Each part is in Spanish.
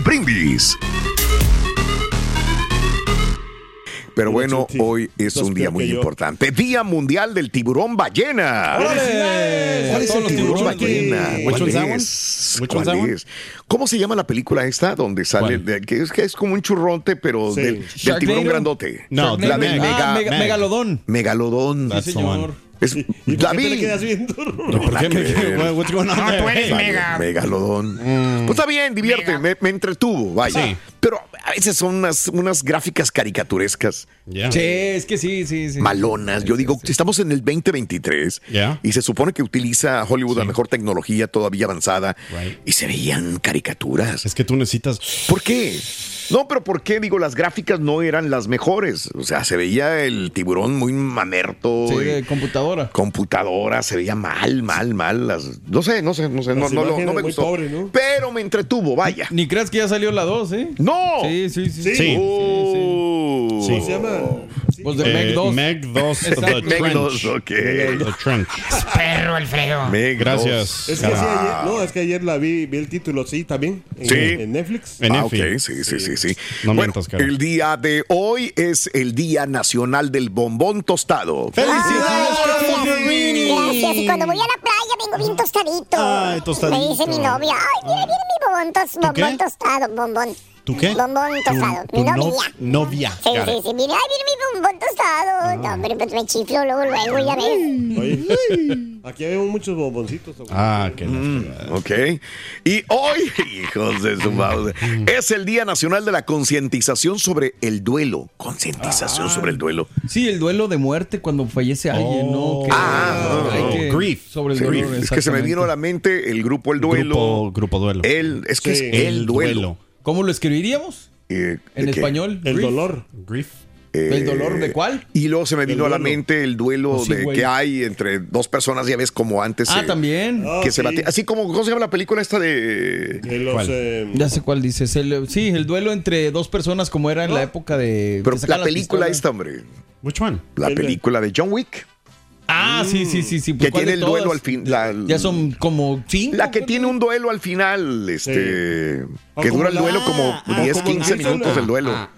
Brindis. Pero bueno, hoy es un día muy importante. Día Mundial del Tiburón Ballena. ¿Cuál es el tiburón ballena? ¿Cuál es? ¿Cuál es? ¿Cómo se llama la película esta donde sale? de- que, es, que es como un churronte, pero Sí. del, tiburón grandote. No, la del mega- ah, Mega- Megalodón. Megalodón. Sí, señor. Es, ¿Y la por qué te vi. le quedas viendo? No, ¿Por qué me? What's going on No, tú eres Hey. mega. Megalodón. Pues está bien, divierte, me, me entretuvo, vaya. Sí. Pero a veces son unas, unas gráficas caricaturescas. Sí, es que sí, sí, sí. Malonas. Yo digo, estamos en el 2023 Ya. y se supone que utiliza Hollywood la mejor tecnología todavía avanzada Right. y se veían caricaturas. Es que tú necesitas. ¿Por qué? No, pero ¿por qué? Digo, las gráficas no eran las mejores. O sea, se veía el tiburón muy mamerto. Sí, de computadora. computadora, se veía mal, mal, mal. Las, no sé, no sé, no sé, no, no, no, me muy gustó. pobre, ¿no? Pero me entretuvo, vaya. Ni creas que ya salió la 2, ¿eh? ¡No! Sí, sí, sí. Sí. sí. Oh. ¿Cómo se llama? Pues de Eh, Meg 2. Meg 2, The. Meg Trench. 2, ok. The Trench. Perro, Alfredo. Meg Gracias. Es que sí, ayer, no, es que ayer la vi, vi el título, sí, también. En, Sí. en Netflix. En Ah, sí, sí, sí, sí. No Bueno, mientas, cara. el día de hoy es el Día Nacional del Bombón Tostado. Gracias. Y cuando voy a la playa vengo bien tostadito. Ay, tostadito. Me dice mi novia, ay, mira, mira mi bombón, tos- bombón tostado, bombón. ¿Tú qué? Bombón tostado. Tu mi no- novia. novia. Sí, Got sí, sí. Mira, ay, mira mi bombón tostado. No, hombre, pues me chiflo luego, luego, ya ves. Oye, aquí vemos muchos bomboncitos. Ah, que Ok. Y hoy, hijos de su madre, es el Día Nacional de la Concientización sobre el duelo. Concientización sobre el duelo. Sí, el duelo de muerte cuando fallece alguien, ¿no? Que Ah, hay oh, que- grief. Sobre el Sí, dolor. es que se me vino a la mente el grupo El Duelo. Grupo, grupo duelo. El, es que Sí. es el duelo. ¿Cómo lo escribiríamos? Eh, En ¿de qué? español. El grief. dolor. Grief. Eh, ¿El dolor de cuál? Y luego se me vino a la mente el duelo sí, de que hay entre dos personas, ya ves como antes. Ah, eh, también. Ah, Que se sí. batía. Así como, ¿cómo se llama la película esta de. De los, ¿Cuál? eh, Ya sé cuál dices. El- sí, el duelo entre dos personas como era en la época de... Pero la película esta, hombre. Which one? La película de John Wick. Ah, sí, sí, sí. sí. pues, que ¿cuál tiene el duelo al fin. La, Ya son como cinco. La que tiene un duelo al final, este. Que como dura el la- duelo como ah, 10, como 15 el que minutos el duelo.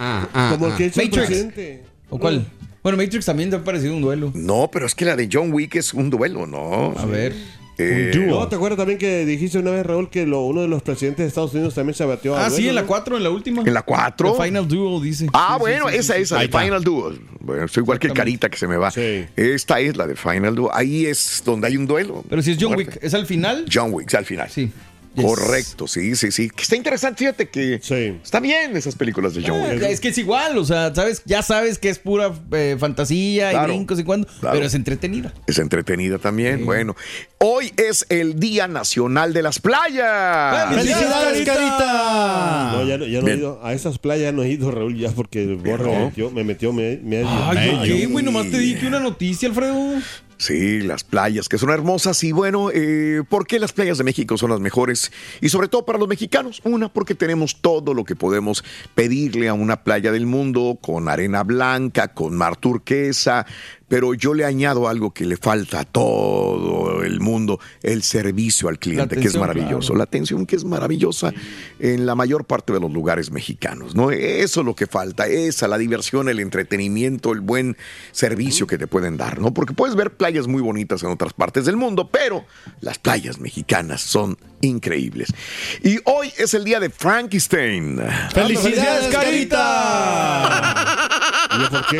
como el que hizo Matrix. presidente. ¿O cuál? Bueno, Matrix también te ha parecido un duelo. No, pero es que la de John Wick es un duelo, ¿no? A ver. Eh, No, ¿te acuerdas también que dijiste una vez, Raúl, que lo- uno de los presidentes de Estados Unidos también se batió a Ah, sí, en la ¿no? 4, en la última. ¿En la 4? The Final Duel, dice. Ah, Sí, bueno, sí, esa sí, es la está. Final Duel. Bueno, soy igual que el Carita que se me va. Esta es la de Final Duel. Ahí es donde hay un duelo. Pero si es John Muerte. Wick, ¿es al final? John Wick, al final. Sí. Correcto, sí, sí, sí. Que está interesante, fíjate que está bien esas películas de John Wick. Eh, es que es igual, o sea, sabes, ya sabes que es pura eh, fantasía Claro, y brincos y cuando, claro. pero es entretenida. Es entretenida también. Bueno, hoy es el Día Nacional de las Playas. ¡Felicidades, Carita! No, ya, no- ya no he ido. A esas playas no he ido, Raúl, ya porque me metió, me metió me-. Ay, ¿por qué, güey? Nomás te dije una noticia, Alfredo. Sí, las playas que son hermosas y bueno, eh, ¿por qué las playas de México son las mejores? Y sobre todo para los mexicanos. Una, porque tenemos todo lo que podemos pedirle a una playa del mundo, con arena blanca, con mar turquesa, pero yo le añado algo que le falta a todo el mundo, el servicio al cliente, que es maravilloso. claro. La atención que es maravillosa en la mayor parte de los lugares mexicanos, ¿no? Eso es lo que falta, esa, la diversión, el entretenimiento, el buen servicio que te pueden dar, ¿no? Porque puedes ver playas muy bonitas en otras partes del mundo, pero las playas mexicanas son increíbles. Y hoy es el día de Frankenstein. ¡Felicidades, Carita! ¿Y yo por qué?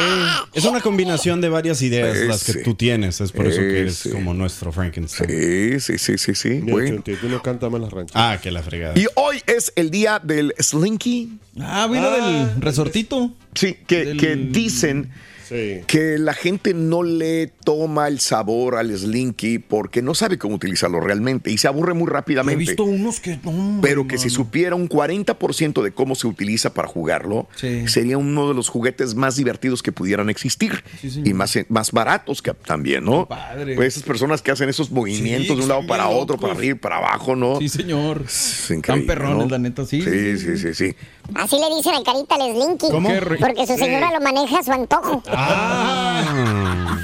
Es una combinación de varias ideas las que tú tienes. Es por eso que eres como nuestro Frankenstein. Sí, sí, sí, sí, sí. Bueno. Tú no cantas más las ranchas. Ah, que la fregada. Y hoy es el día del Slinky. Ah, vino del resortito. Sí, que, Del- que dicen Sí. que la gente no le toma el sabor al Slinky porque no sabe cómo utilizarlo realmente y se aburre muy He rápidamente. visto unos que no. Pero que si supiera un 40% de cómo se utiliza para jugarlo, Sí. sería uno de los juguetes más divertidos que pudieran existir Sí, y más, más baratos que también, ¿no? Padre. Pues esas personas que hacen esos movimientos de un lado para otro, para arriba, y para abajo, ¿no? Sí, señor. Están perrones, ¿no? la neta, sí. Sí, sí, sí, sí. Así le dicen al carita al Slinky. Porque su señora lo maneja a su antojo. Ah.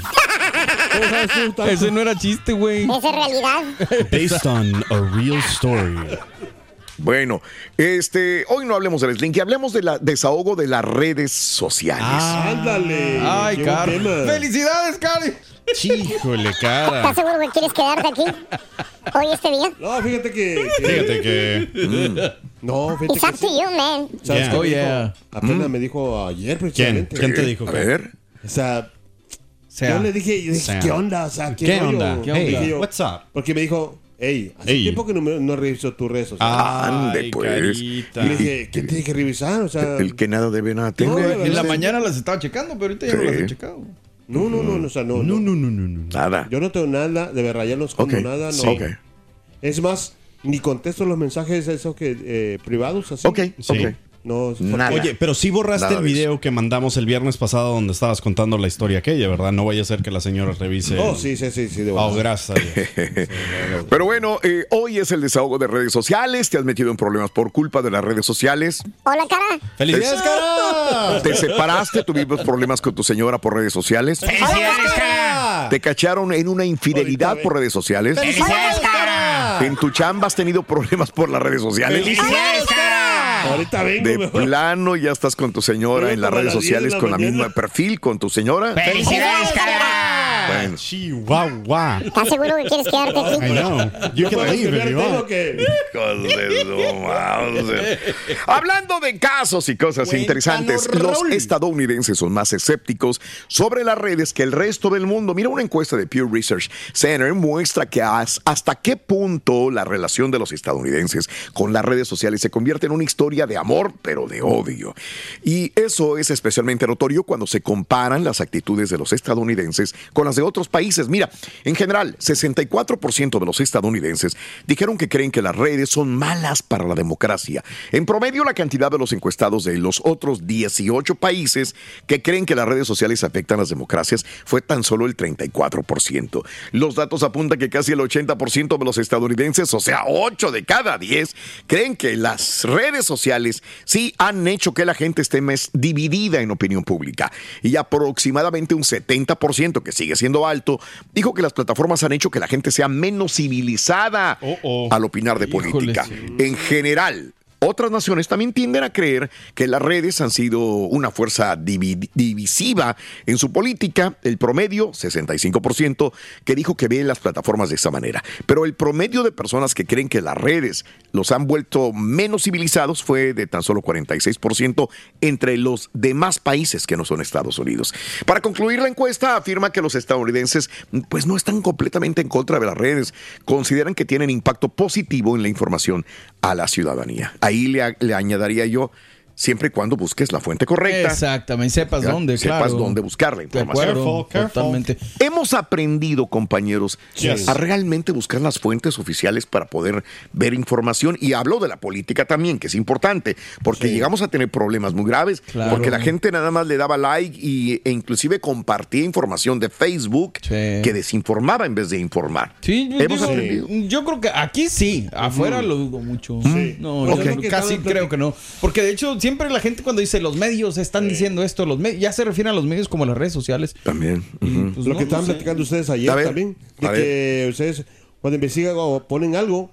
Ese no era chiste, güey. Esa es realidad. Based on a real story. Bueno, este, hoy no hablemos del Slinky, hablemos del desahogo de las redes sociales. Ándale. Ay, Cari. ¡Felicidades, Cari! Híjole, ¿Estás cara. seguro que quieres quedarte aquí? Hoy este día. No, fíjate que. que- Fíjate que. No, fíjate It's que. up to you, man. ¿Sabes Yeah. qué Oh, me dijo? yeah. Apenas me dijo ayer, ¿Quién? precisamente. ¿Quién te dijo? A cara? ver. O sea, sea, yo le dije, yo dije. ¿qué onda? O sea, ¿qué, ¿Qué onda? ¿Qué Hey, Dije yo, what's up? Porque me dijo, hey, hace Hey. tiempo que no, me- no reviso tus redes sociales. Ande, Ay, pues. y le dije, ¿qué tiene que revisar? O sea, El que nada debe nada No, de verdad. en la Sí. mañana las estaba checando, pero ahorita ya no Sí. las he checado. no, no, no, no, o sea, no, No, no. no, no, no, no. Nada. Yo no tengo nada, de verdad, ya no escondo Ok. nada. No. Sí. Ok. Es más, ni contesto los mensajes esos que eh, privados así. Ok, Sí. ok. No, Nada. Oye, pero sí borraste Nada el video que mandamos el viernes pasado donde estabas contando la historia aquella, ¿verdad? No vaya a ser que la señora revise. Oh, el- sí, sí, sí, sí. De Oh, gracias. Pero bueno, eh, hoy es el desahogo de redes sociales. Te has metido en problemas por culpa de las redes sociales. Hola, cara. ¡Felicidades, cara! Te separaste, tuvimos problemas con tu señora por redes sociales. ¡Felicidades, cara! Te cacharon en una infidelidad Ahorita por redes sociales. ¡Felicidades, cara! En tu chamba has tenido problemas por las redes sociales. ¡Felicidades! Ahorita vengo, De mejor. plano ya estás con tu señora Pero en las redes las 10 de sociales la con la misma perfil con tu señora. ¡Felicidades, cara! Bueno, Chihuahua. ¿Estás seguro que quieres quedarte I aquí? know. You can ¿Puedes leave if you want. Hablando de casos y cosas Cuéntanos, interesantes, los Raúl. estadounidenses son más escépticos sobre las redes que el resto del mundo. Mira, una encuesta de Pew Research Center muestra que has- hasta qué punto la relación de los estadounidenses con las redes sociales se convierte en una historia de amor, pero de odio. Y eso es especialmente notorio cuando se comparan las actitudes de los estadounidenses con las de otros países. Mira, en general, 64% de los estadounidenses dijeron que creen que las redes son malas para la democracia. En promedio, la cantidad de los encuestados de los otros 18 países que creen que las redes sociales afectan las democracias fue tan solo el 34%. Los datos apuntan que casi el 80% de los estadounidenses, o sea, 8 de cada 10, creen que las redes sociales sí han hecho que la gente esté más dividida en opinión pública. Y aproximadamente un 70%, que sigue siendo alto, dijo que las plataformas han hecho que la gente sea menos civilizada Oh, oh. al opinar de Híjole, política. sí. En general, Otras naciones también tienden a creer que las redes han sido una fuerza divi- divisiva en su política. El promedio, 65%, que dijo que ve las plataformas de esa manera. Pero el promedio de personas que creen que las redes los han vuelto menos civilizados fue de tan solo 46% entre los demás países que no son Estados Unidos. Para concluir la encuesta, afirma que los estadounidenses pues no están completamente en contra de las redes. Consideran que tienen impacto positivo en la información a la ciudadanía. Le, le añadiría yo, siempre y cuando busques la fuente correcta. Exactamente, sepas Ya, dónde, sepas claro. dónde buscar la información. acuerdo, totalmente. Hemos aprendido, compañeros, Yes. a realmente buscar las fuentes oficiales para poder ver información. Y hablo de la política también, que es importante, porque llegamos a tener problemas muy graves, Claro. porque la gente nada más le daba like y, e inclusive compartía información de Facebook que desinformaba en vez de informar. Sí, yo, Hemos digo, aprendido. yo creo que aquí sí, afuera lo dudo mucho. Sí. No, yo casi creo que no. Porque de hecho, siempre la gente cuando dice los medios están diciendo esto, los medios, ya se refieren a los medios como las redes sociales. También. pues, Lo no, que estaban no sé. platicando ustedes ayer A también, a de que ustedes cuando investigan o ponen algo,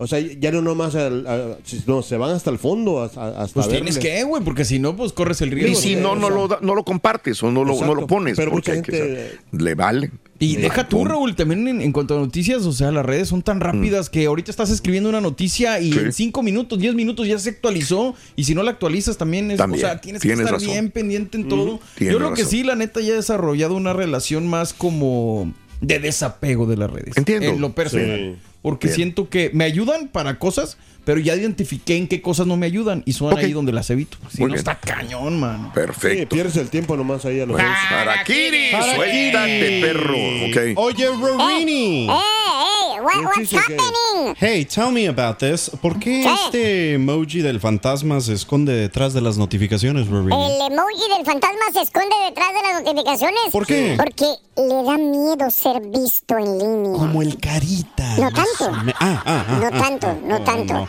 o sea, ya no nomás, al- no, se van hasta el fondo, hasta, hasta Pues tienes verle. que, güey, porque si no, pues corres el riesgo. Y si no, no lo, da- no lo compartes o no lo, no lo pones. Pero porque mucha hay que gente- saber. le vale. Y Le deja tú, vale. Raúl, también en, en cuanto a noticias, o sea, las redes son tan rápidas que ahorita estás escribiendo una noticia y Mm. Sí. en cinco minutos, diez minutos ya se actualizó. Y si no la actualizas también es, También, o sea, tienes que estar razón. bien pendiente en Mm, todo. tienes Yo creo que razón. sí, la neta, ya he desarrollado una relación más como de desapego de las redes. Entiendo. En lo personal. Sí. Porque Bien. siento que me ayudan para cosas, pero ya identifiqué en qué cosas no me ayudan y son ahí donde las evito. Si Muy no, bien. está cañón, mano. Perfecto. Sí, pierdes el tiempo nomás ahí a los Harakiri, suéltate, perro. Oye, Rorini. Hey, hey, what, what's happening? Hey, tell me about this. ¿Por qué ¿Qué? este emoji del fantasma se esconde detrás de las notificaciones, Rorini? El emoji del fantasma se esconde detrás de las notificaciones. ¿Por qué? Porque le da miedo ser visto en línea. Como el carita. No tanto. Me- Ah, ah, ah. No ah, tanto, ah, no ah, tanto. no.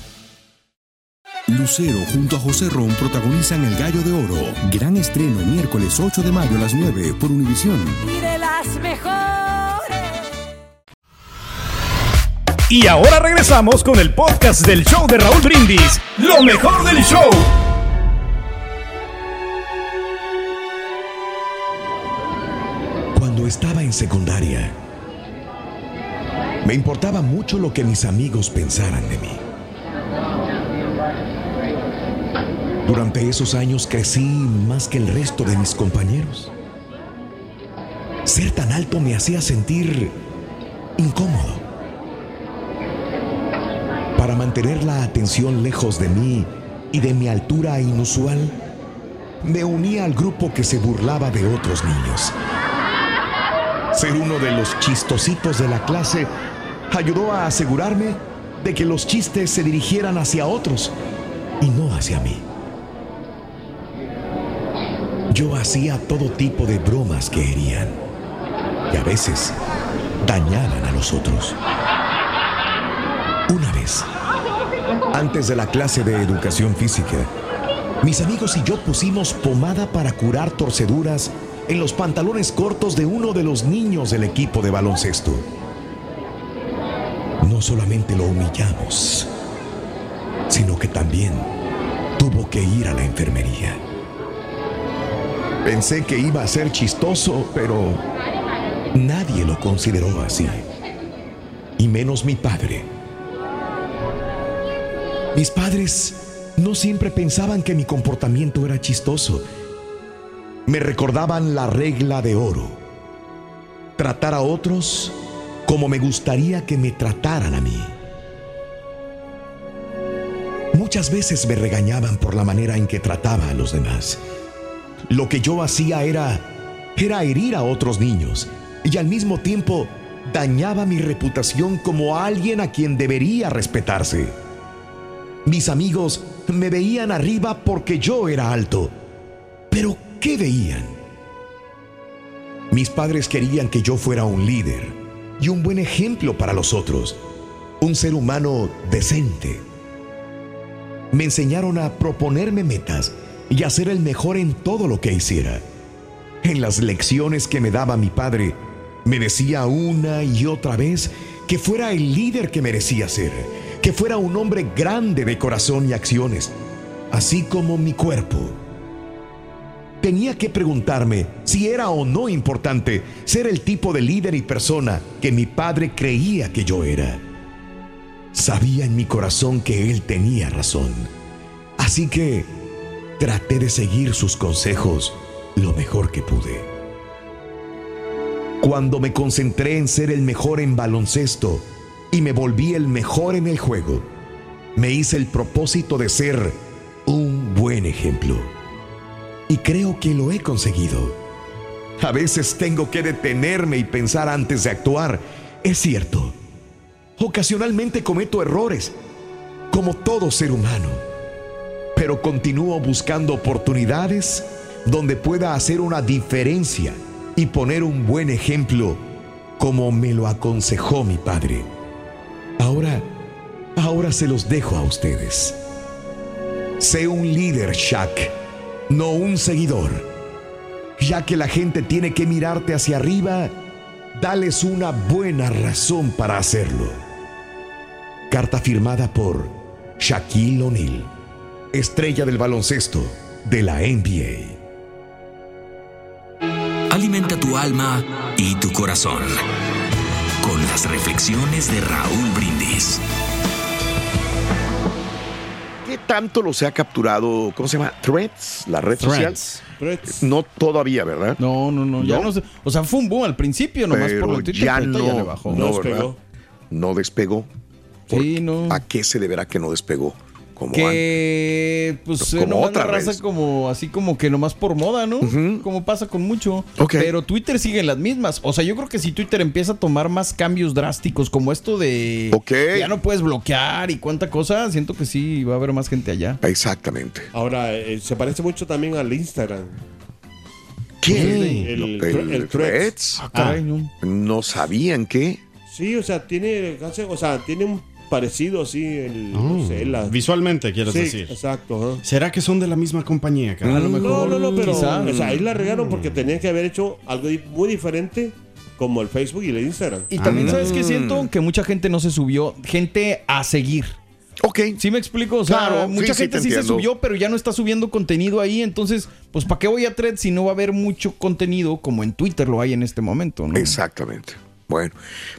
Lucero junto a José Ron protagonizan El Gallo de Oro. Gran estreno miércoles 8 de mayo a las 9 por Univisión. Y de las mejores. Y ahora regresamos con el podcast del show de Raúl Brindis. Lo mejor del show. Cuando estaba en secundaria, me importaba mucho lo que mis amigos pensaran de mí. Durante esos años crecí más que el resto de mis compañeros. Ser tan alto me hacía sentir incómodo. Para mantener la atención lejos de mí y de mi altura inusual, me unía al grupo que se burlaba de otros niños. Ser uno de los chistositos de la clase ayudó a asegurarme de que los chistes se dirigieran hacia otros y no hacia mí. Yo hacía todo tipo de bromas que herían y a veces dañaban a los otros. Una vez, antes de la clase de educación física, mis amigos y yo pusimos pomada para curar torceduras en los pantalones cortos de uno de los niños del equipo de baloncesto. No solamente lo humillamos, sino que también tuvo que ir a la enfermería. Pensé que iba a ser chistoso, pero nadie lo consideró así. Y menos mi padre. Mis padres no siempre pensaban que mi comportamiento era chistoso. Me recordaban la regla de oro. Tratar a otros como me gustaría que me trataran a mí. Muchas veces me regañaban por la manera en que trataba a los demás. Lo que yo hacía era era herir a otros niños y al mismo tiempo dañaba mi reputación como alguien a quien debería respetarse. Mis amigos me veían arriba porque yo era alto. Pero ¿qué veían? Mis padres querían que yo fuera un líder y un buen ejemplo para los otros, un ser humano decente. Me enseñaron a proponerme metas y a ser el mejor en todo lo que hiciera. En las lecciones que me daba mi padre, me decía una y otra vez que fuera el líder que merecía ser, que fuera un hombre grande de corazón y acciones, así como mi cuerpo. Tenía que preguntarme si era o no importante ser el tipo de líder y persona que mi padre creía que yo era. Sabía en mi corazón que él tenía razón. Así que traté de seguir sus consejos lo mejor que pude. Cuando me concentré en ser el mejor en baloncesto y me volví el mejor en el juego, me hice el propósito de ser un buen ejemplo. Y creo que lo he conseguido. A veces tengo que detenerme y pensar antes de actuar. Es cierto. Ocasionalmente cometo errores, como todo ser humano. Continúo buscando oportunidades donde pueda hacer una diferencia y poner un buen ejemplo como me lo aconsejó mi padre. Ahora, ahora se los dejo a ustedes. Sé un líder, Shaq, no un seguidor. Ya que la gente tiene que mirarte hacia arriba, dales una buena razón para hacerlo. Carta firmada por Shaquille O'Neal, estrella del baloncesto de la NBA. Alimenta tu alma y tu corazón con las reflexiones de Raúl Brindis. ¿Qué tanto los ha capturado, cómo se llama? Threads, la red Threads. social. No todavía, ¿verdad? No, no, no, ya no sé. O sea, fue un boom al principio, nomás Pero por lo Twitter, ya pero no, ya le bajó. no, ¿verdad? No despegó. Sí, no. ¿A qué se deberá que no despegó? Como que pues Como nomás otra raza vez. como así como que nomás por moda, ¿no? Como pasa con mucho. Pero Twitter sigue en las mismas. O sea, yo creo que si Twitter empieza a tomar más cambios drásticos, como esto de que ya no puedes bloquear y cuánta cosa, siento que sí va a haber más gente allá. Exactamente. Ahora, eh, se parece mucho también al Instagram. ¿Qué? El, El, el, el Threads. Threads. Ah, caray, no. no sabían que. Sí, o sea, tiene, o sea, tiene un parecido así, el, no sé, la- Visualmente, quieres Sí, decir. Exacto. ¿Será que son de la misma compañía? cara? no, no, no, pero Quizá. o sea, ahí la regaron porque tenían que haber hecho algo muy diferente como el Facebook y el Instagram. Y también, ¿sabes Mm. qué siento? Que mucha gente no se subió, gente a seguir. Ok. ¿Sí me explico? O sea, Claro, mucha sí, gente te sí se subió, pero ya no está subiendo contenido ahí. Entonces, pues, ¿para qué voy a Thread si no va a haber mucho contenido como en Twitter lo hay en este momento? ¿no? Exactamente. Bueno,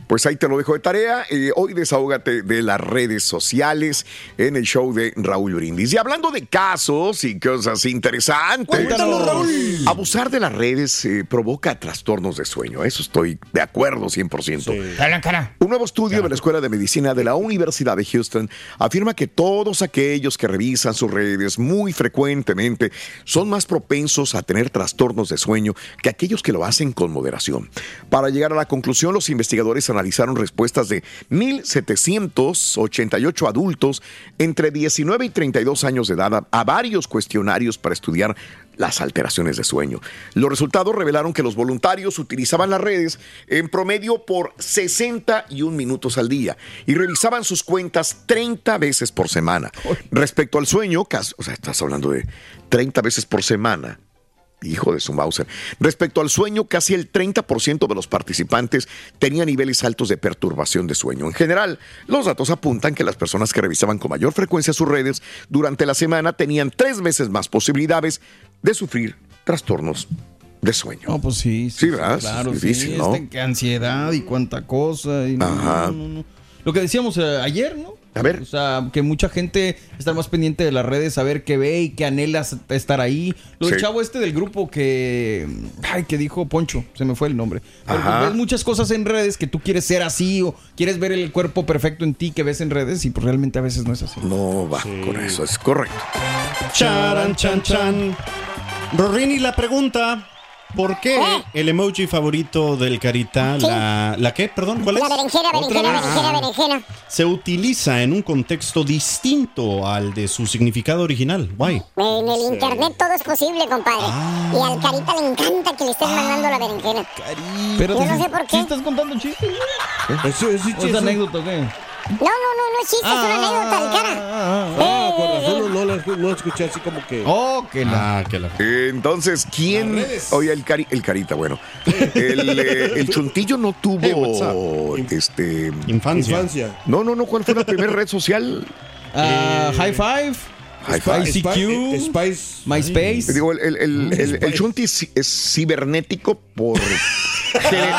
pues ahí te lo dejo de tarea. Eh, hoy desahógate de las redes sociales en el show de Raúl Brindis. Y hablando de casos y cosas interesantes. Cuéntanos, Raúl. Abusar de las redes eh, provoca trastornos de sueño. Eso estoy de acuerdo 100%. Un nuevo estudio de la Escuela de Medicina de la Universidad de Houston afirma que todos aquellos que revisan sus redes muy frecuentemente son más propensos a tener trastornos de sueño que aquellos que lo hacen con moderación. Para llegar a la conclusión, los investigadores analizaron respuestas de 1.788 adultos entre 19 y 32 años de edad a- varios cuestionarios para estudiar las alteraciones de sueño. Los resultados revelaron que los voluntarios utilizaban las redes en promedio por 61 minutos al día y revisaban sus cuentas 30 veces por semana. Respecto al sueño, o sea, estás hablando de 30 veces por semana. Hijo de su Mauser. Respecto al sueño, casi el 30% de los participantes tenía niveles altos de perturbación de sueño. En general, los datos apuntan que las personas que revisaban con mayor frecuencia sus redes durante la semana tenían tres veces más posibilidades de sufrir trastornos de sueño. No, pues sí. Sí, ¿verdad? Claro, Es sí. ¿no? que ansiedad y cuánta cosa. y no, Ajá. no. Lo que decíamos eh, ayer, ¿no? A ver. O sea, que mucha gente está más pendiente de las redes, saber qué ve y qué anhela estar ahí. Lo del Sí. chavo este del grupo que. Ay, que dijo Poncho, se me fue el nombre. Pues ves muchas cosas en redes que tú quieres ser así o quieres ver el cuerpo perfecto en ti que ves en redes y pues realmente a veces no es así. No va con eso, es correcto. Charan, chan, chan. Rorini, la pregunta. ¿Por qué el emoji favorito del carita, la, la qué, perdón, cuál es? La berenjena, ¿Otra berenjena, vez? berenjena, berenjena. Se utiliza en un contexto distinto al de su significado original. Why? En el internet todo es posible, compadre. Ah. Y al carita le encanta que le estés mandando la berenjena. Pero Yo no sé por qué. ¿Sí estás contando chistes? Eso es ¿O es anécdota qué? No, no, no, no es chiste, es una anécdota del la escuché así como que. Oh, que la. Ah, que la. Entonces, ¿quién? Oye, el, cari- el carita, bueno. El, eh, el chuntillo no Hey, tuvo este. Infancia. Infancia. No, no, no. ¿Cuál fue la primera red social? Ah, high Five. High five. ICQ. Eh, Spice. MySpace. Digo, el, el, el, el- el chunti es cibernético por, gene-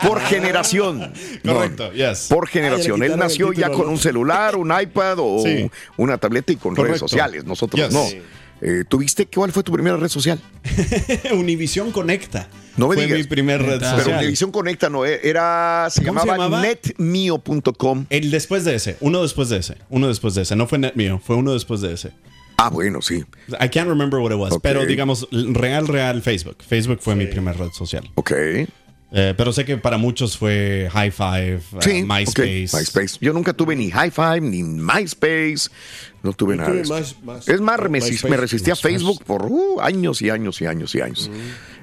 por, por generación. No, Correcto, yes. por generación. Ah, Él nació ya con ¿no? un celular, un iPad o Sí. una tableta y con redes sociales. Nosotros Yes. no. Sí. Eh, ¿Tuviste cuál fue tu primera red social? Univisión Conecta. No me Fue digas. mi primer red Neta. Pero social. Televisión Conecta no eh, era. Se ¿Cómo se llamaba, llamaba? netmio.com. El después de ese, uno después de ese, uno después de ese. No fue net mío, fue uno después de ese. Ah, bueno, sí. I can't remember what it was, pero digamos, real, real Facebook. Facebook fue mi primer red social. Ok. Eh, pero sé que para muchos fue High Five, uh, Sí, MySpace. ok, MySpace. Yo nunca tuve ni High Five ni MySpace. No tuve nada tuve de eso. más- más- es más, me, MySpace. me resistí a. Facebook por uh, años y años y años y años.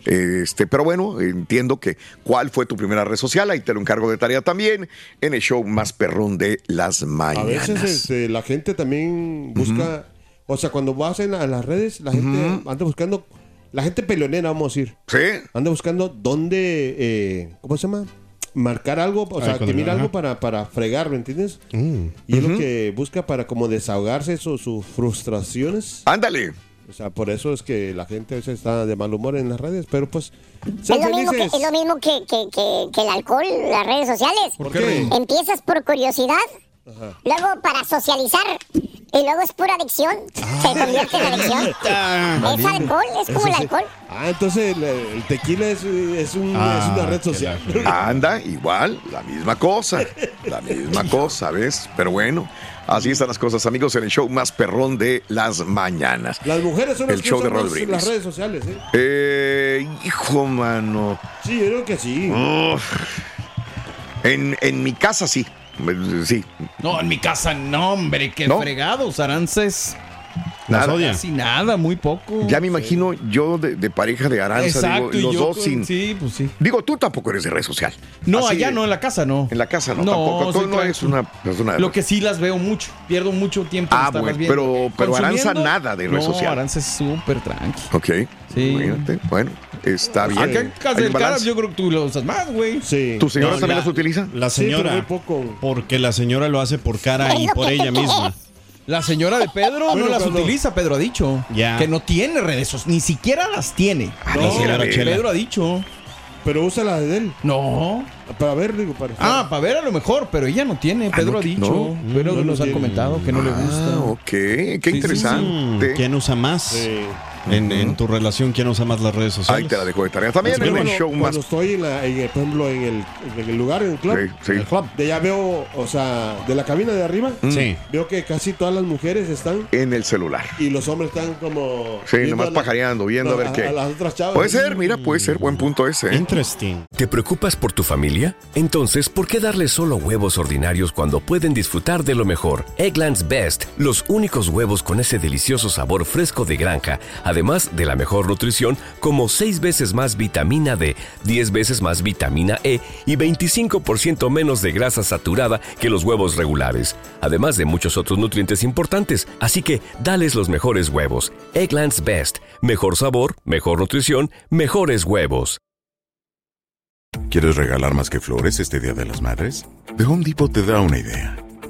Este, pero bueno, entiendo que cuál fue tu primera red social, ahí te lo encargo de tarea también en el show más perrón de las A mañanas. veces este, la gente también busca. O sea, cuando vas en, la- en las redes, la gente anda buscando. La gente peleonera, vamos a decir. Sí. Anda buscando dónde. eh, ¿Cómo se llama? Marcar algo, o Ah, sea, que mira algo para, para fregar, ¿me entiendes? Mm. Y es lo que busca para como desahogarse su- sus frustraciones. Ándale. O sea, por eso es que la gente a veces está de mal humor en las redes, pero pues Es lo mismo, que, felices. es lo mismo que, que, que, que el alcohol, las redes sociales. ¿Por qué? Empiezas por curiosidad, luego para socializar, y luego es pura adicción. Se convierte en adicción. Es alcohol, es como el sí. alcohol. Ah, entonces el, el tequila es, es, un- Ah, es una red que social. Anda, igual, la misma cosa. La misma cosa, ¿ves? Pero bueno, así están las cosas, amigos, en el show más perrón de las mañanas. Las mujeres son las El que show de usan Brindis. las redes sociales, ¿eh? Eh, hijo, mano. Sí, yo creo que sí. Uf. En, en mi casa sí. Sí. No, en mi casa no, hombre, qué ¿No? fregados, arances. Nada. odia. Casi nada, muy poco. Ya me imagino yo de, de pareja de Aranza, Exacto, digo, los dos con- sin. Sí, pues sí. Digo, tú tampoco eres de red social. No, Así allá de- no, en la casa no. En la casa no, No, tampoco. Tú no eres una persona de Lo que sí las veo mucho. Pierdo mucho tiempo en Ah, estarlas bueno, pero- pero Aranza nada de red no, social. Aranza es súper tranqui. Ok. Sí. Imagínate. Bueno, está bien. Acá en casa del yo creo que tú lo usas más, güey. Sí. ¿Tu señora No, también la- las utiliza? La Sí, señora, muy poco. porque la señora lo hace por cara y por ella misma. La señora de Pedro Bueno, no las cuando- utiliza, Pedro ha dicho. Ya. Que no tiene redes sociales, ni siquiera las tiene. Ah, La no. Chela. Pedro ha dicho. Pero usa la de él. No. Para ver, digo, para. Ah, para ver a lo mejor, pero ella no tiene. Ah, Pedro no, ha dicho. no. Pedro No, no nos ha comentado que no le gusta. Ah, ok. Qué sí, interesante. ¿Quién usa más? En, en tu relación, ¿quién usa más las redes sociales? Ahí te la dejo de tarea. También Pero en el cuando, show más. cuando estoy, en la, en el- por ejemplo, en el, en el lugar, en el club, Sí, sí. el club, de allá veo, o sea, de la cabina de arriba, Sí. veo que casi todas las mujeres están En el celular. y los hombres están como. Sí, nomás a la- pajareando, viendo a ver qué. A las otras chavas. Puede ser, mira, puede ser. Buen punto ese. ¿eh? Interesting. ¿Te preocupas por tu familia? Entonces, ¿por qué darles solo huevos ordinarios cuando pueden disfrutar de lo mejor? Eggland's Best, los únicos huevos con ese delicioso sabor fresco de granja, además de la mejor nutrición, como 6 veces más vitamina D, 10 veces más vitamina E y 25% menos de grasa saturada que los huevos regulares, además de muchos otros nutrientes importantes. Así que, dales los mejores huevos. Eggland's Best, mejor sabor, mejor nutrición, mejores huevos. ¿Quieres regalar más que flores este Día de las Madres? The Home Depot te da una idea.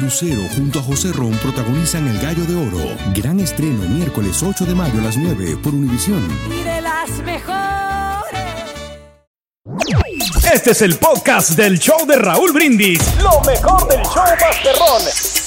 Lucero junto a José Ron protagonizan El Gallo de Oro. Gran estreno miércoles 8 de mayo a las 9 por Univisión. Y de las mejores. Este es el podcast del show de Raúl Brindis. Lo mejor del show Masterrón.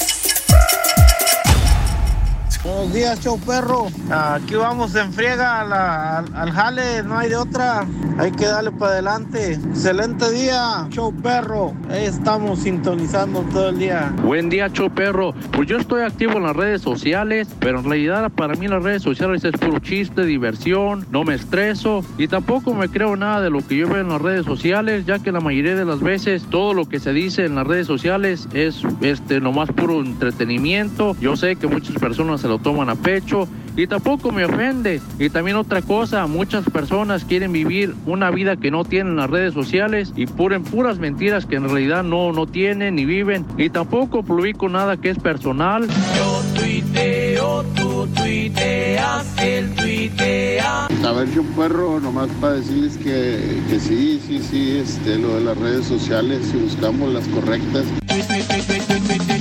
Buenos días, show perro. Aquí vamos en friega a la- al, al jale, no hay de otra. Hay que darle para adelante. Excelente día, show perro. Ahí estamos sintonizando todo el día. Buen día, show perro. Pues yo estoy activo en las redes sociales, pero en realidad para mí las redes sociales es puro chiste, diversión, no me estreso y tampoco me creo nada de lo que yo veo en las redes sociales, ya que la mayoría de las veces todo lo que se dice en las redes sociales es este nomás puro entretenimiento. Yo sé que muchas personas se lo toman a pecho y tampoco me ofende. Y también otra cosa, muchas personas quieren vivir una vida que no tienen en las redes sociales y puren puras mentiras que en realidad no, no tienen ni viven. Y tampoco publico nada que es personal. Yo tuiteo, tú tuiteas, él tuitea. A ver, yo perro, nomás para decirles que, que sí, sí, sí, este, lo de las redes sociales, si buscamos las correctas.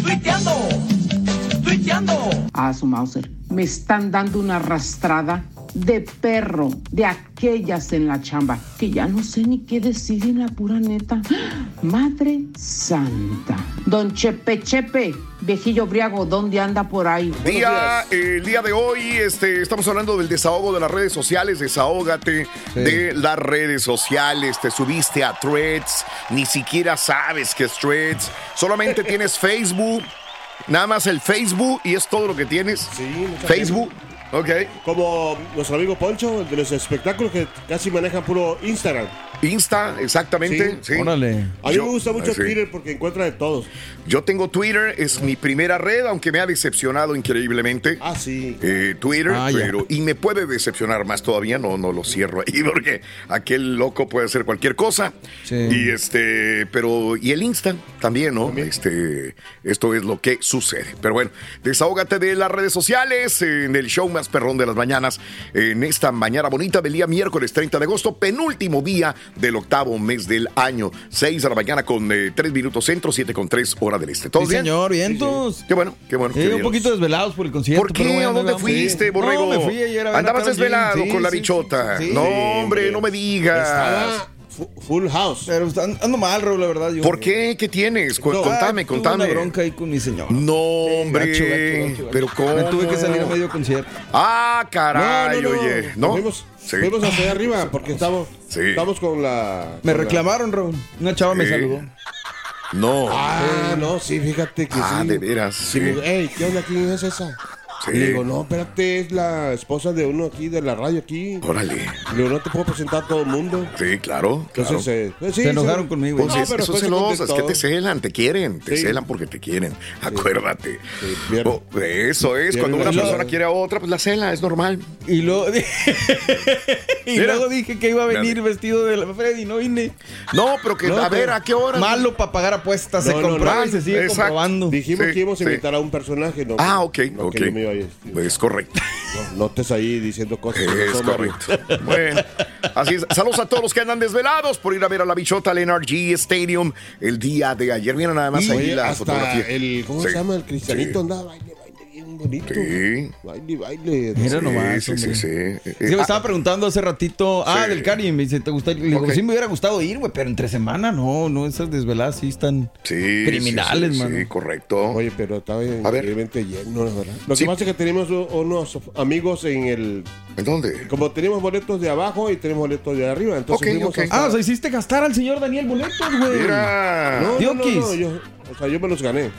Tuiteando, su Mauser. Me están dando una arrastrada de perro, de aquellas en la chamba, que ya no sé ni qué decir en la pura neta. Madre Santa. Don Chepe Chepe, viejillo briago, ¿dónde anda por ahí? Día, eh, el día de hoy este, estamos hablando del desahogo de las redes sociales, desahógate de las redes sociales, te subiste a threads, ni siquiera sabes que es threads, solamente tienes Facebook, nada más el Facebook y es todo lo que tienes. Facebook, ok. Como nuestro amigo Poncho, el de los espectáculos que casi manejan puro Instagram. Insta, exactamente. Sí. Órale. A mí Yo- me gusta mucho sí. Twitter porque encuentra de todos. Yo tengo Twitter, es mi primera red, aunque me ha decepcionado increíblemente. Ah, sí. Eh, Twitter, Ah, ya. pero y me puede decepcionar más todavía, no, no lo cierro ahí porque aquel loco puede hacer cualquier cosa. Y este, pero y el Insta también, ¿no? Este, esto es lo que sucede. Pero bueno, desahógate de las redes sociales en el show más perrón de las mañanas en esta mañana bonita del día miércoles 30 de agosto, penúltimo día del octavo mes del año, 6 de la mañana con 3 minutos centro, 7 con 3 hora del este. ¿Todo Sí, bien? señor, vientos. Qué bueno, qué bueno. Sí, qué un poquito desvelados por el concierto. ¿Por qué? bueno, ¿A dónde fuiste, Sí. borrego? No, me fui ayer a ver a Andabas G. desvelado Sí, con la sí, bichota. sí, sí. no, hombre, no me digas. Estaba full house. Pero ando mal, Raúl, la verdad. Yo, ¿Por qué? ¿Qué tienes? Cu- contame, Ah, tuve contame. una bronca ahí con mi señor. No, hombre. Gacho, gacho, gacho, gacho. Pero ¿cómo? Me tuve que salir a medio concierto. Ah, caray, No, no, no. oye. ¿No? Fuimos, Sí. fuimos hacia allá arriba porque estamos, estamos con la. Me con reclamaron, Raúl. Una chava me Sí. saludó. No. Ah, no, sí, fíjate que Ah, sí. de veras, Sí, sí. Ey, ¿qué onda? ¿Quién es esa? Sí. Y le digo, no, espérate, es la esposa de uno aquí, de la radio aquí. Órale. Le digo, no te puedo presentar a todo el mundo. Sí, claro. Entonces, eh, pues sí, Se enojaron sí. conmigo. Pues No, es- pero son se celosas, que te celan, te quieren, te Sí. celan porque te quieren. Acuérdate. Oh, eso es, Bien, cuando una persona quiere a otra, pues la cela, es normal. Y luego, y Mira. luego dije que iba a venir vestido de la Freddy, no vine. No, pero que, No, a ver, ¿a qué hora? Malo para pagar apuestas. se No, no. y se sigue Exacto. comprobando. Dijimos Sí, que íbamos a sí. invitar a un personaje. No, Ah, ok, ok. A ir. Es correcto. No, no estés ahí diciendo cosas. que no Es correcto. Bueno, así es. Saludos a todos los que andan desvelados por ir a ver a la bichota al NRG Stadium el día de ayer. Mira nada más Y, ahí la hasta fotografía. el, ¿cómo Sí, se llama? El cristianito sí. andaba bien bonito. Sí. Baile, baile. Mira Sí, nomás, sí, sí, sí. Sí, me estaba preguntando hace ratito. Ah, del Cari. Me dice, ¿te gusta? Le digo, sí me hubiera gustado ir, güey, pero entre semana no, no, esas desveladas sí están Sí, criminales, sí, sí, mano. Sí, correcto. Oye, pero estaba increíblemente lleno, ¿verdad? Lo Sí. que pasa es que tenemos unos amigos en el... ¿En dónde? Como tenemos boletos de abajo y tenemos boletos de arriba, entonces Ok, fuimos ok. hasta- Ah, o sea, hiciste gastar al señor Daniel boletos, güey. Mira. No, no, no, Diokis. no, yo, o sea, yo me los gané.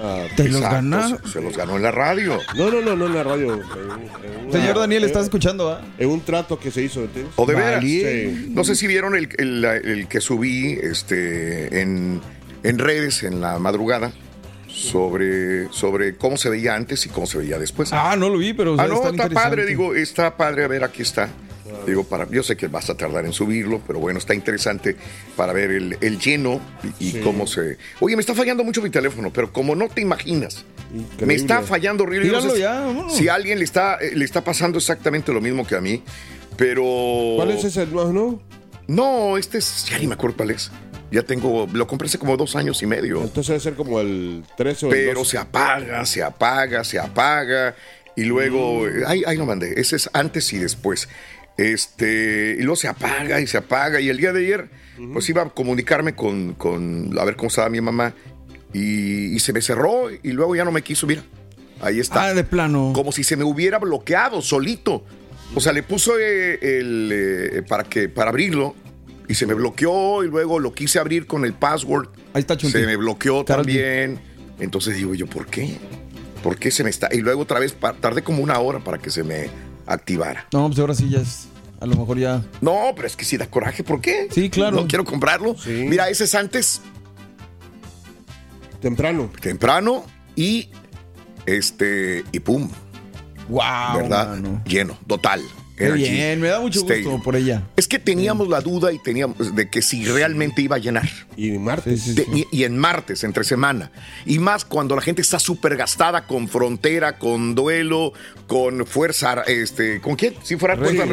Ah, ¿Te los ganas? Se, se los ganó en la radio. no, no, no, no en la radio. en- en una- Señor Daniel, en- ¿estás escuchando? ah? En un trato que se hizo, ¿entiendes? ¿O de veras? Sí. No sé si vieron el, el- el que subí este, en, en redes en la madrugada sobre, sobre cómo se veía antes y cómo se veía después. Ah, no lo vi, pero o sea, Ah, no, está padre, digo, está padre, a ver, aquí está. Digo, para, yo sé que vas a tardar en subirlo, pero bueno, está interesante para ver el, el lleno y, y Sí. cómo se... Oye, me está fallando mucho mi teléfono, pero como no te imaginas, Me está fallando horrible. Ya, si a alguien le está, eh, le está pasando exactamente lo mismo que a mí, pero... ¿Cuál es ese no? No, este es... Ya ni me acuerdo cuál es. Ya tengo... Lo compré hace como dos años y medio. Entonces debe ser como el 13 o el Pero 12. se apaga, se apaga, se apaga. Y luego, Mm. ahí, ahí lo mandé. Ese es antes y después. Este, y luego se apaga y se apaga. Y el día de ayer, pues iba a comunicarme con, con a ver cómo estaba mi mamá. Y, y se me cerró y luego ya no me quiso, mira. Ahí está. Ah, de plano. Como si se me hubiera bloqueado solito. O sea, le puso eh, el, eh, para que para abrirlo y se me bloqueó y luego lo quise abrir con el password. Ahí está Chunti. Se me bloqueó también. Entonces digo yo, ¿por qué? ¿Por qué se me está? Y luego otra vez tardé como una hora para que se me activara. No, pues ahora sí ya es. A lo mejor ya. No, pero es que sí da coraje. ¿Por qué? Sí, claro. No quiero comprarlo. Mira, ese es antes. Temprano. Temprano y este y pum, Wow. ¿verdad? Lleno, total. Energy bien, me da mucho Stadium. gusto por ella. Es que teníamos la duda y teníamos de que si realmente iba a llenar. Y martes. De- y, y en martes, entre semana. Y más cuando la gente está súper gastada con frontera, con duelo, con fuerza, este, ¿con quién? Si fuera fuerza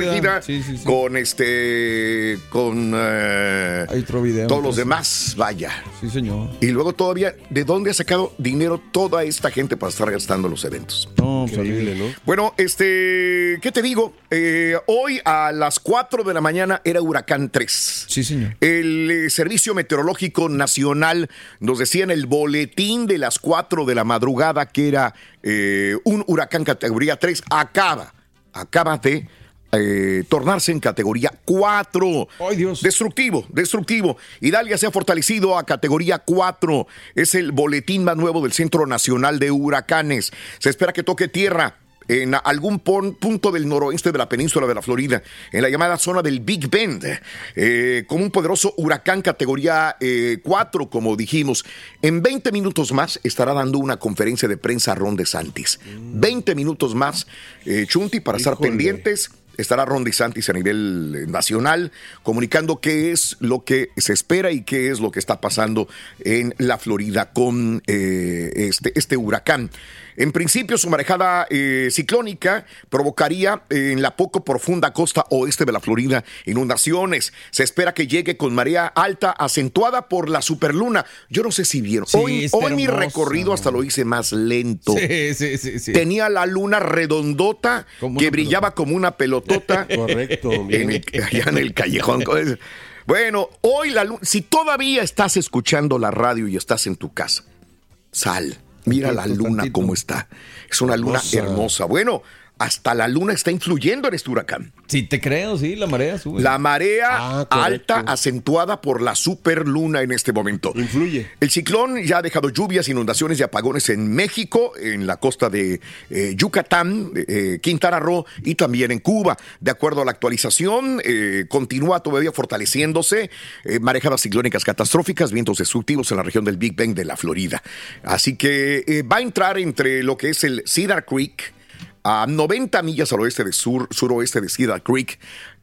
sí. con este, con eh, Hay otro video. todos los demás, vaya. Sí, señor. Y luego todavía, ¿de dónde ha sacado dinero toda esta gente para estar gastando los eventos? No, pues, Increíble, ¿no? Bueno, este, ¿qué te digo? Eh, hoy a las 4 de la mañana era huracán 3. Sí, señor. El eh, Servicio Meteorológico Nacional nos decía en el boletín de las 4 de la madrugada que era eh, un huracán categoría 3. Acaba, acaba de eh, tornarse en categoría 4. ¡Ay, Dios! Destructivo, destructivo. Idalia se ha fortalecido a categoría 4. Es el boletín más nuevo del Centro Nacional de Huracanes. Se espera que toque tierra en algún pon- punto del noroeste de la península de la Florida, en la llamada zona del Big Bend, eh, como un poderoso huracán categoría eh, 4, como dijimos. En 20 minutos más estará dando una conferencia de prensa a Ron DeSantis. 20 minutos más, eh, Chunti, para estar pendientes estará Ron DeSantis a nivel eh, nacional comunicando qué es lo que se espera y qué es lo que está pasando en la Florida con eh, este, este huracán. En principio, su marejada eh, ciclónica provocaría eh, en la poco profunda costa oeste de la Florida inundaciones. Se espera que llegue con marea alta acentuada por la superluna. Yo no sé si vieron. Sí, hoy hoy mi recorrido hasta lo hice más lento. Sí, sí, sí, sí. Tenía la luna redondota Como que brillaba como una pelotota Correcto, en bien. el- allá en el callejón. Bueno, hoy la luna, si todavía estás escuchando la radio y estás en tu casa, sal, mira la luna cómo está. Es una luna hermosa. Bueno, hasta la luna está influyendo en este huracán. Sí, te creo, sí, la marea sube. La marea Ah, alta acentuada por la superluna en este momento. Influye. El ciclón ya ha dejado lluvias, inundaciones y apagones en México, en la costa de eh, Yucatán, eh, Quintana Roo y también en Cuba. De acuerdo a la actualización, eh, continúa todavía fortaleciéndose eh, marejadas ciclónicas catastróficas, vientos destructivos en la región del Big Bang de la Florida. Así que eh, va a entrar entre lo que es el Cedar Creek, a 90 millas al oeste de sur, suroeste de Cedar Creek.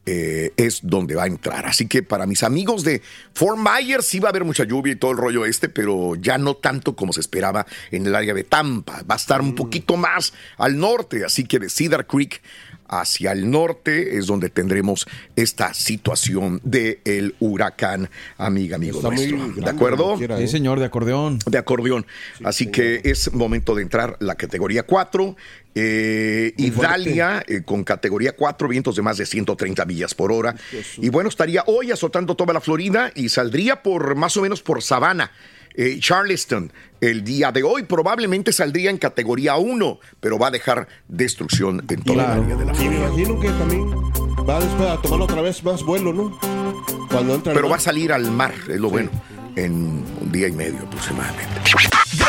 eh, es donde va a entrar. Así que para mis amigos de Fort Myers sí va a haber mucha lluvia y todo el rollo este, pero ya no tanto como se esperaba en el área de Tampa. Va a estar un poquito más al norte, así que de Cedar Creek hacia el norte es donde tendremos esta situación del huracán, amiga, amigo Está nuestro. grande, ¿De acuerdo? quiera, Sí, ¿eh? señor, de acordeón. de acordeón. Así que es momento de entrar la categoría 4. Eh. Idalia eh, con categoría 4, vientos de más de 130 millas por hora. Y bueno, estaría hoy azotando toda la Florida y saldría por más o menos por Savannah. eh, Charleston, el día de hoy probablemente saldría en categoría 1, pero va a dejar destrucción en toda Claro. el área de la Y me Florida. imagino que también va después a tomar otra vez más vuelo, ¿no? Cuando entra Pero va a salir al mar, es lo bueno, en un día y medio aproximadamente.